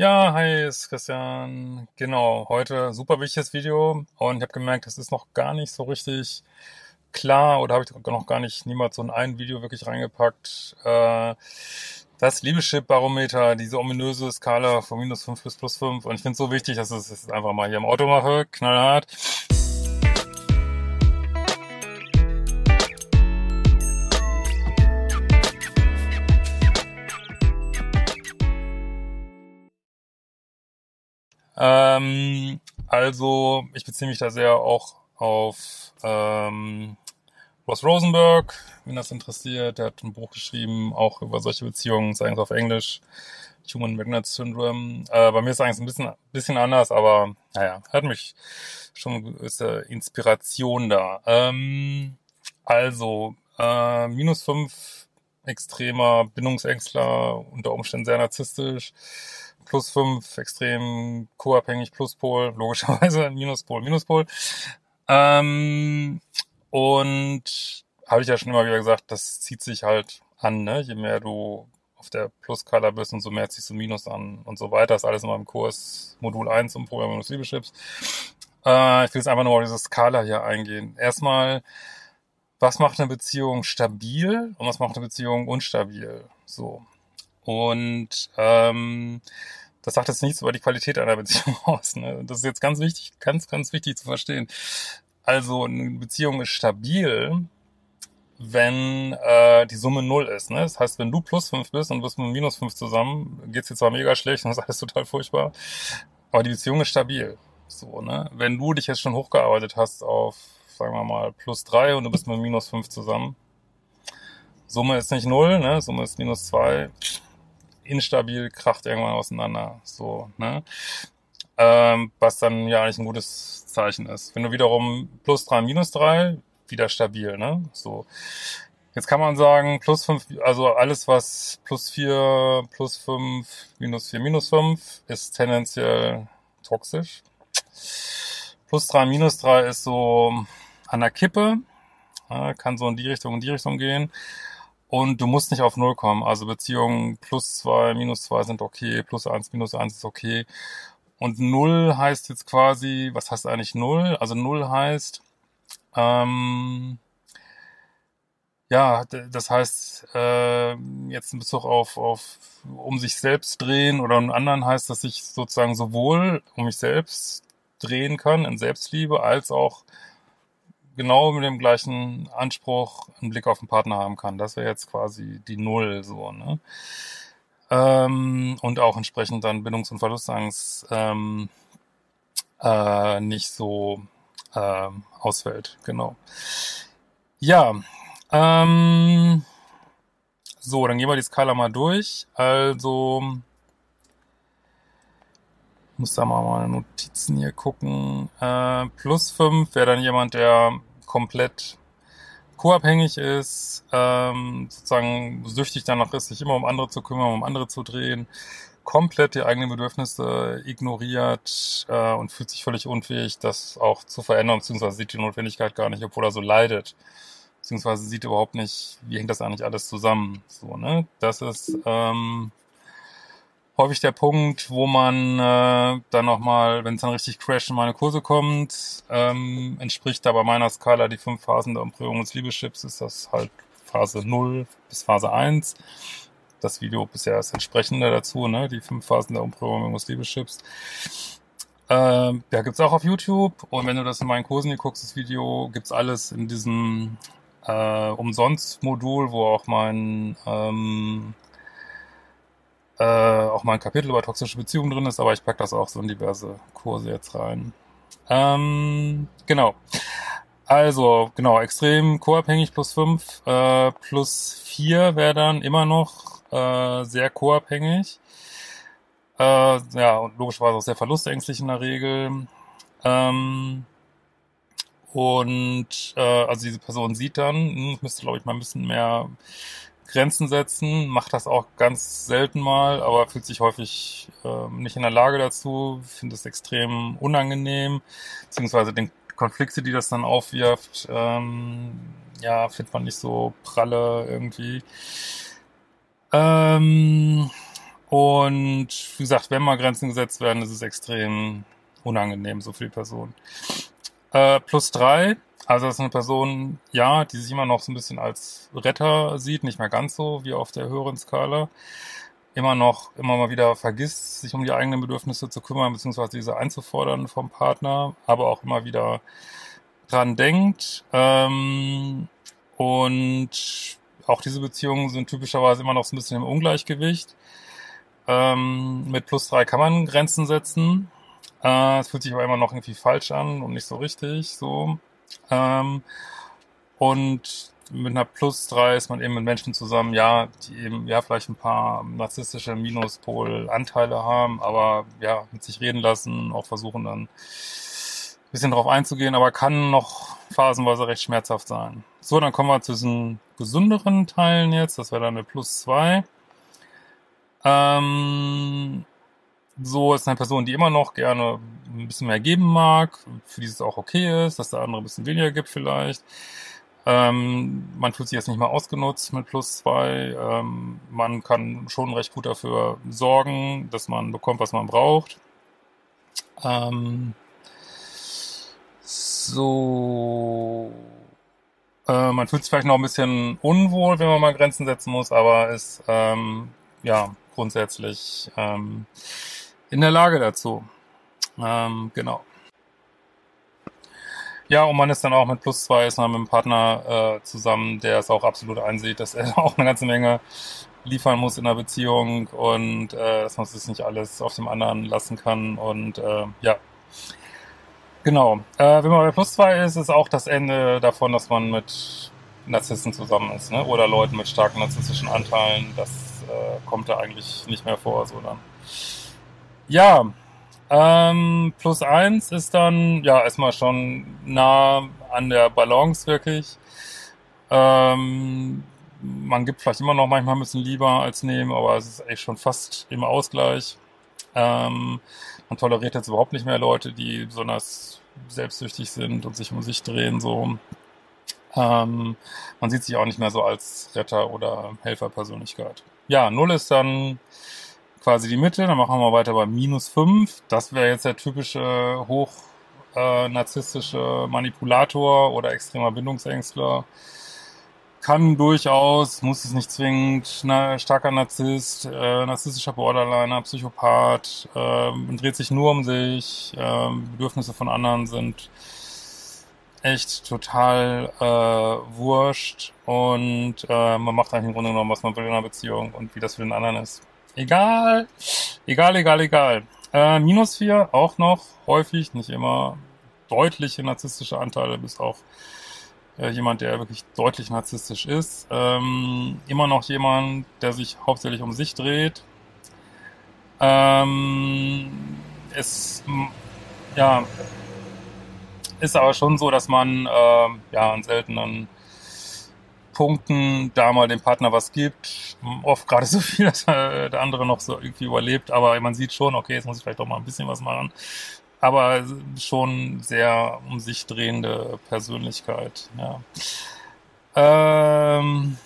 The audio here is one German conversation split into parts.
Ja, hi, ist Christian. Genau, heute super wichtiges Video und ich habe gemerkt, das ist noch gar nicht so richtig klar oder habe ich noch gar nicht niemals so in ein Video wirklich reingepackt. Äh, das Liebeschip-Barometer, diese ominöse Skala von minus 5 bis plus 5 und ich finde es so wichtig, dass ich es jetzt einfach mal hier im Auto mache, knallhart. Ähm, also, ich beziehe mich da sehr auch auf ähm, Ross Rosenberg, wenn das interessiert. Der hat ein Buch geschrieben, auch über solche Beziehungen, ist eigentlich auf Englisch, Human Magnet Syndrome. Äh, bei mir ist es eigentlich ein bisschen, bisschen anders, aber naja, hat mich schon eine gewisse Inspiration da. Ähm, also, äh, minus fünf extremer Bindungsängstler, unter Umständen sehr narzisstisch plus 5, extrem co-abhängig, Pluspol, logischerweise Minuspol, Minuspol. Ähm, und habe ich ja schon immer wieder gesagt, das zieht sich halt an, ne? Je mehr du auf der Plus-Skala bist, und so mehr ziehst du Minus an und so weiter. Das ist alles in meinem Kurs Modul 1 im Programm Minus Liebeschips. Äh, ich will jetzt einfach nur auf diese Skala hier eingehen. Erstmal, was macht eine Beziehung stabil und was macht eine Beziehung unstabil? So. Und ähm, das sagt jetzt nichts über die Qualität einer Beziehung aus. Ne? Das ist jetzt ganz wichtig, ganz, ganz wichtig zu verstehen. Also eine Beziehung ist stabil, wenn äh, die Summe null ist. Ne? Das heißt, wenn du plus fünf bist und du bist mit minus fünf zusammen, geht's dir zwar mega schlecht und ist alles total furchtbar, aber die Beziehung ist stabil. So, ne? Wenn du dich jetzt schon hochgearbeitet hast auf, sagen wir mal, plus drei und du bist mit minus fünf zusammen, Summe ist nicht null, ne? Summe ist minus zwei instabil, kracht irgendwann auseinander. So, ne? Ähm, was dann ja eigentlich ein gutes Zeichen ist. Wenn du wiederum plus drei, minus drei, wieder stabil, ne? So. Jetzt kann man sagen, plus fünf, also alles, was plus vier, plus fünf, minus vier, minus fünf, ist tendenziell toxisch. Plus drei, minus drei ist so an der Kippe, kann so in die Richtung, in die Richtung gehen. Und du musst nicht auf Null kommen. Also Beziehungen plus zwei, minus zwei sind okay, plus eins, minus eins ist okay. Und Null heißt jetzt quasi, was heißt eigentlich Null? Also Null heißt, ähm, ja, das heißt, äh, jetzt in Bezug auf, auf um sich selbst drehen oder einen anderen heißt, dass ich sozusagen sowohl um mich selbst drehen kann in Selbstliebe als auch genau mit dem gleichen Anspruch einen Blick auf den Partner haben kann. Das wäre jetzt quasi die Null so, ne? Ähm, und auch entsprechend dann Bindungs- und Verlustangst ähm, äh, nicht so äh, ausfällt. Genau. Ja, ähm, so, dann gehen wir die Skala mal durch. Also, muss da mal meine Notizen hier gucken. Äh, plus 5 wäre dann jemand, der komplett co-abhängig ist, ähm, sozusagen süchtig danach ist, sich immer um andere zu kümmern, um andere zu drehen, komplett die eigenen Bedürfnisse ignoriert äh, und fühlt sich völlig unfähig, das auch zu verändern, beziehungsweise sieht die Notwendigkeit gar nicht, obwohl er so leidet, beziehungsweise sieht überhaupt nicht, wie hängt das eigentlich alles zusammen. So, ne? Das ist ähm, häufig der Punkt, wo man äh, dann nochmal, wenn es dann richtig crash in meine Kurse kommt, ähm, entspricht da bei meiner Skala die fünf Phasen der Umprüfung des Liebeschips, ist das halt Phase 0 bis Phase 1. Das Video bisher ist entsprechende dazu, ne? die fünf Phasen der Umprüfung des Liebeschips. Ähm, ja, gibt's auch auf YouTube. Und wenn du das in meinen Kursen hier guckst, das Video, gibt's alles in diesem äh, Umsonst-Modul, wo auch mein ähm, äh, auch mal ein Kapitel über toxische Beziehungen drin ist, aber ich packe das auch so in diverse Kurse jetzt rein. Ähm, genau. Also, genau, extrem co-abhängig plus 5, äh, plus 4 wäre dann immer noch äh, sehr co-abhängig. Äh, ja, und logischerweise auch sehr verlustängstlich in der Regel. Ähm, und äh, also diese Person sieht dann, hm, müsste, glaube ich, mal ein bisschen mehr Grenzen setzen, macht das auch ganz selten mal, aber fühlt sich häufig äh, nicht in der Lage dazu, findet es extrem unangenehm, beziehungsweise den Konflikte, die das dann aufwirft, ähm, ja, findet man nicht so pralle irgendwie. Ähm, und wie gesagt, wenn mal Grenzen gesetzt werden, ist es extrem unangenehm, so viel Personen. Äh, plus drei, also das ist eine Person, ja, die sich immer noch so ein bisschen als Retter sieht, nicht mehr ganz so wie auf der höheren Skala. Immer noch, immer mal wieder vergisst, sich um die eigenen Bedürfnisse zu kümmern, beziehungsweise diese einzufordern vom Partner, aber auch immer wieder dran denkt. Ähm, und auch diese Beziehungen sind typischerweise immer noch so ein bisschen im Ungleichgewicht. Ähm, mit plus drei kann man Grenzen setzen. Äh, es fühlt sich aber immer noch irgendwie falsch an und nicht so richtig. So. Ähm, und mit einer Plus 3 ist man eben mit Menschen zusammen, ja, die eben ja vielleicht ein paar narzisstische Minuspol-Anteile haben, aber ja, mit sich reden lassen, auch versuchen dann ein bisschen drauf einzugehen, aber kann noch phasenweise recht schmerzhaft sein. So, dann kommen wir zu diesen gesünderen Teilen jetzt, das wäre dann eine Plus 2. Ähm, so ist eine Person, die immer noch gerne ein bisschen mehr geben mag, für die es auch okay ist, dass der andere ein bisschen weniger gibt vielleicht. Ähm, man fühlt sich jetzt nicht mal ausgenutzt mit plus zwei. Ähm, man kann schon recht gut dafür sorgen, dass man bekommt, was man braucht. Ähm, so. Äh, man fühlt sich vielleicht noch ein bisschen unwohl, wenn man mal Grenzen setzen muss, aber ist ähm, ja grundsätzlich ähm, in der Lage dazu. Ähm, genau. Ja, und man ist dann auch mit plus zwei, ist man mit einem Partner äh, zusammen, der es auch absolut einsieht, dass er auch eine ganze Menge liefern muss in der Beziehung und äh, dass man sich nicht alles auf dem anderen lassen kann. Und äh, ja, genau. Äh, wenn man bei plus zwei ist, ist auch das Ende davon, dass man mit Narzissten zusammen ist, ne? Oder Leuten mit starken narzisstischen Anteilen. Das äh, kommt da eigentlich nicht mehr vor, so dann. Ja, ähm, plus eins ist dann, ja, erstmal schon nah an der Balance wirklich. Ähm, man gibt vielleicht immer noch manchmal ein bisschen lieber als nehmen, aber es ist echt schon fast im Ausgleich. Ähm, man toleriert jetzt überhaupt nicht mehr Leute, die besonders selbstsüchtig sind und sich um sich drehen, so. Ähm, man sieht sich auch nicht mehr so als Retter oder Helferpersönlichkeit. Ja, Null ist dann quasi die Mitte. Dann machen wir weiter bei minus 5. Das wäre jetzt der typische hoch äh, narzisstische Manipulator oder extremer Bindungsängstler. Kann durchaus, muss es nicht zwingend, na, starker Narzisst, äh, narzisstischer Borderliner, Psychopath, äh, dreht sich nur um sich, äh, Bedürfnisse von anderen sind echt total äh, wurscht und äh, man macht eigentlich im Grunde genommen, was man will in einer Beziehung und wie das für den anderen ist. Egal. Egal, egal, egal. Äh, minus 4 auch noch häufig, nicht immer deutliche narzisstische Anteile, bis auch äh, jemand, der wirklich deutlich narzisstisch ist. Ähm, immer noch jemand, der sich hauptsächlich um sich dreht. Ähm, es, ja, ist aber schon so, dass man äh, ja an seltenen Punkten da mal dem Partner was gibt. Oft gerade so viel, dass der andere noch so irgendwie überlebt, aber man sieht schon, okay, jetzt muss ich vielleicht doch mal ein bisschen was machen. Aber schon sehr um sich drehende Persönlichkeit, ja. Ähm,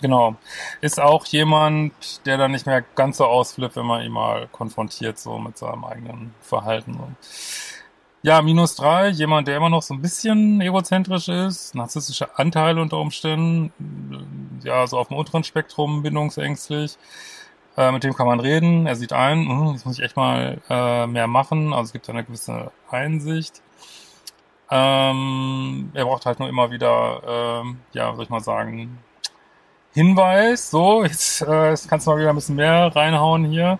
genau. Ist auch jemand, der dann nicht mehr ganz so ausflippt, wenn man ihn mal konfrontiert, so mit seinem eigenen Verhalten. Ja, minus drei, jemand, der immer noch so ein bisschen egozentrisch ist, narzisstische Anteile unter Umständen, ja, so auf dem unteren Spektrum bindungsängstlich. Äh, mit dem kann man reden. Er sieht ein, mh, jetzt muss ich echt mal äh, mehr machen. Also es gibt eine gewisse Einsicht. Ähm, er braucht halt nur immer wieder, ähm, ja, soll ich mal sagen, Hinweis. So, jetzt, äh, jetzt kannst du mal wieder ein bisschen mehr reinhauen hier.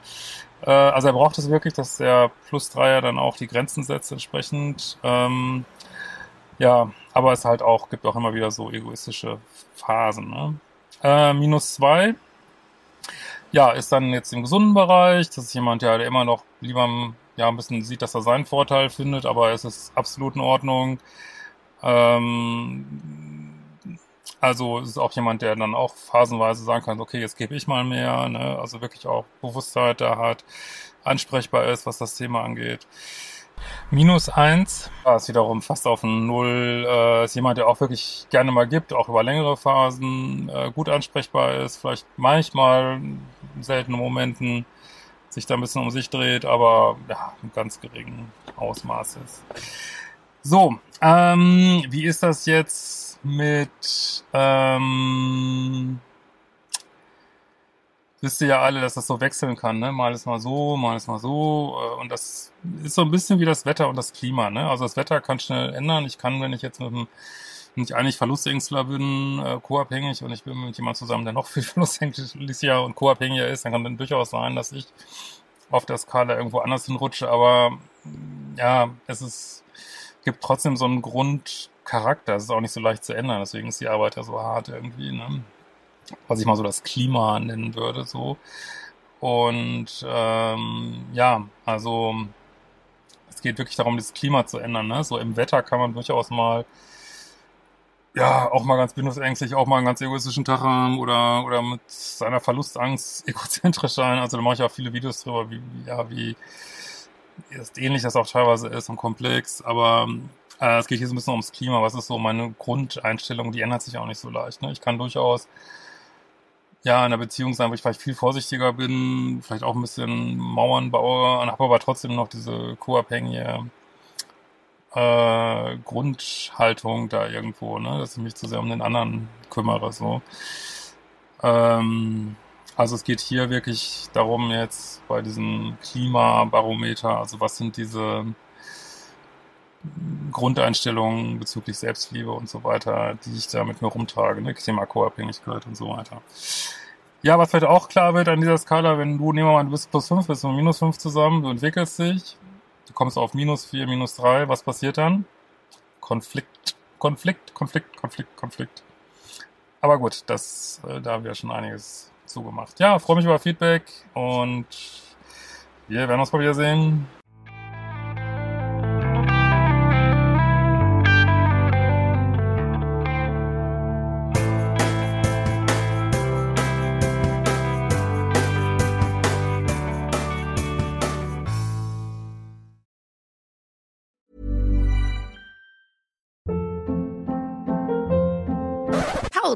Äh, also er braucht es wirklich, dass der Plus Dreier dann auch die Grenzen setzt entsprechend. Ähm, ja, aber es halt auch, gibt auch immer wieder so egoistische Phasen. Ne? Äh, minus zwei ja, ist dann jetzt im gesunden Bereich. Das ist jemand, ja, der immer noch lieber ja, ein bisschen sieht, dass er seinen Vorteil findet, aber es ist absolut in Ordnung. Ähm, also ist auch jemand, der dann auch phasenweise sagen kann, okay, jetzt gebe ich mal mehr, ne? also wirklich auch Bewusstheit da hat, ansprechbar ist, was das Thema angeht. Minus eins ist wiederum fast auf ein Null. Äh, ist jemand, der auch wirklich gerne mal gibt, auch über längere Phasen, äh, gut ansprechbar ist, vielleicht manchmal in seltenen Momenten sich da ein bisschen um sich dreht, aber ja, im ganz geringen Ausmaß ist. So, ähm, wie ist das jetzt mit ähm, wisst ihr ja alle, dass das so wechseln kann, ne? Mal ist mal so, mal ist mal so. Äh, und das ist so ein bisschen wie das Wetter und das Klima, ne? Also das Wetter kann schnell ändern. Ich kann, wenn ich jetzt mit einem, wenn ich eigentlich Verlustängstler bin, äh, co-abhängig und ich bin mit jemandem zusammen, der noch viel verlustängstlicher und co-abhängiger ist, dann kann dann durchaus sein, dass ich auf der Skala irgendwo anders hinrutsche. Aber ja, es ist, gibt trotzdem so einen Grundcharakter. Es ist auch nicht so leicht zu ändern. Deswegen ist die Arbeit ja so hart irgendwie, ne? was ich mal so das Klima nennen würde, so. Und ähm, ja, also es geht wirklich darum, das Klima zu ändern. Ne? So im Wetter kann man durchaus mal ja, auch mal ganz bindungsängstlich, auch mal einen ganz egoistischen Tag haben oder, oder mit seiner Verlustangst egozentrisch sein. Also da mache ich auch viele Videos drüber, wie, ja, wie ähnlich das auch teilweise ist und komplex. Aber äh, es geht hier so ein bisschen ums Klima. Was ist so meine Grundeinstellung? Die ändert sich auch nicht so leicht. Ne? Ich kann durchaus ja, in einer Beziehung sein, wo ich vielleicht viel vorsichtiger bin, vielleicht auch ein bisschen Mauern baue und habe aber trotzdem noch diese co-abhängige äh, Grundhaltung da irgendwo, ne, dass ich mich zu sehr um den anderen kümmere, so. Ähm, also es geht hier wirklich darum jetzt bei diesem Klimabarometer, also was sind diese Grundeinstellungen bezüglich Selbstliebe und so weiter, die ich da mit mir rumtrage, ne? Thema Co-Abhängigkeit und so weiter. Ja, was vielleicht auch klar wird an dieser Skala, wenn du, nehmen wir mal, du bist plus 5, bist du minus 5 zusammen, du entwickelst dich, du kommst auf minus 4, minus 3, was passiert dann? Konflikt, Konflikt, Konflikt, Konflikt, Konflikt. Aber gut, das, äh, da haben wir schon einiges zugemacht. Ja, freue mich über Feedback und wir werden uns mal wiedersehen.